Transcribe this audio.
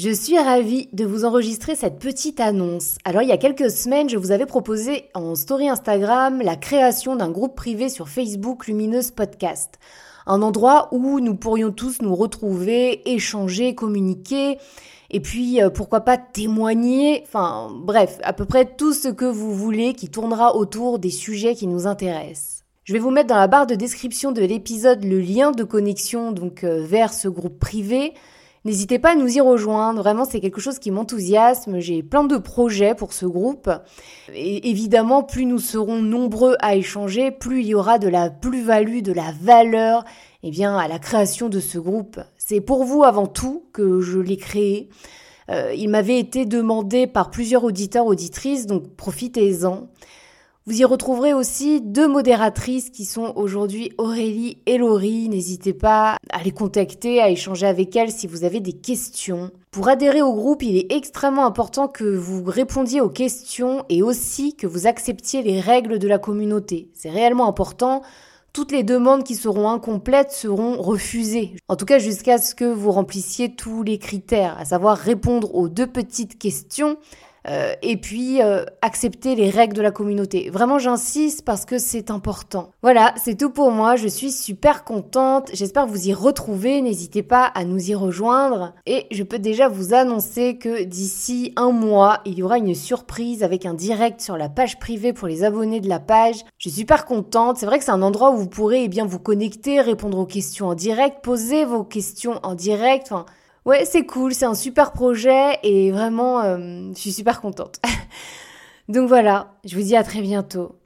Je suis ravie de vous enregistrer cette petite annonce. Alors il y a quelques semaines, je vous avais proposé en story Instagram la création d'un groupe privé sur Facebook Lumineuse Podcast. Un endroit où nous pourrions tous nous retrouver, échanger, communiquer, et puis euh, pourquoi pas témoigner, enfin bref, à peu près tout ce que vous voulez qui tournera autour des sujets qui nous intéressent. Je vais vous mettre dans la barre de description de l'épisode le lien de connexion donc euh, vers ce groupe privé. N'hésitez pas à nous y rejoindre, vraiment c'est quelque chose qui m'enthousiasme, j'ai plein de projets pour ce groupe. Et évidemment, plus nous serons nombreux à échanger, plus il y aura de la plus-value, de la valeur eh bien, à la création de ce groupe. C'est pour vous avant tout que je l'ai créé. Euh, il m'avait été demandé par plusieurs auditeurs, auditrices, donc profitez-en. Vous y retrouverez aussi deux modératrices qui sont aujourd'hui Aurélie et Laurie. N'hésitez pas à les contacter, à échanger avec elles si vous avez des questions. Pour adhérer au groupe, il est extrêmement important que vous répondiez aux questions et aussi que vous acceptiez les règles de la communauté. C'est réellement important. Toutes les demandes qui seront incomplètes seront refusées. En tout cas, jusqu'à ce que vous remplissiez tous les critères, à savoir répondre aux deux petites questions euh, et puis euh, accepter les règles de la communauté. Vraiment, j'insiste parce que c'est important. Voilà, c'est tout pour moi. Je suis super contente. J'espère vous y retrouver. N'hésitez pas à nous y rejoindre. Et je peux déjà vous annoncer que d'ici un mois, il y aura une surprise avec un direct sur la page privée pour les abonnés de la page. Je suis super contente. C'est vrai que c'est un endroit où vous pourrez eh bien vous connecter, répondre aux questions en direct, poser vos questions en direct. Enfin, Ouais, c'est cool, c'est un super projet et vraiment, euh, je suis super contente. Donc voilà, je vous dis à très bientôt.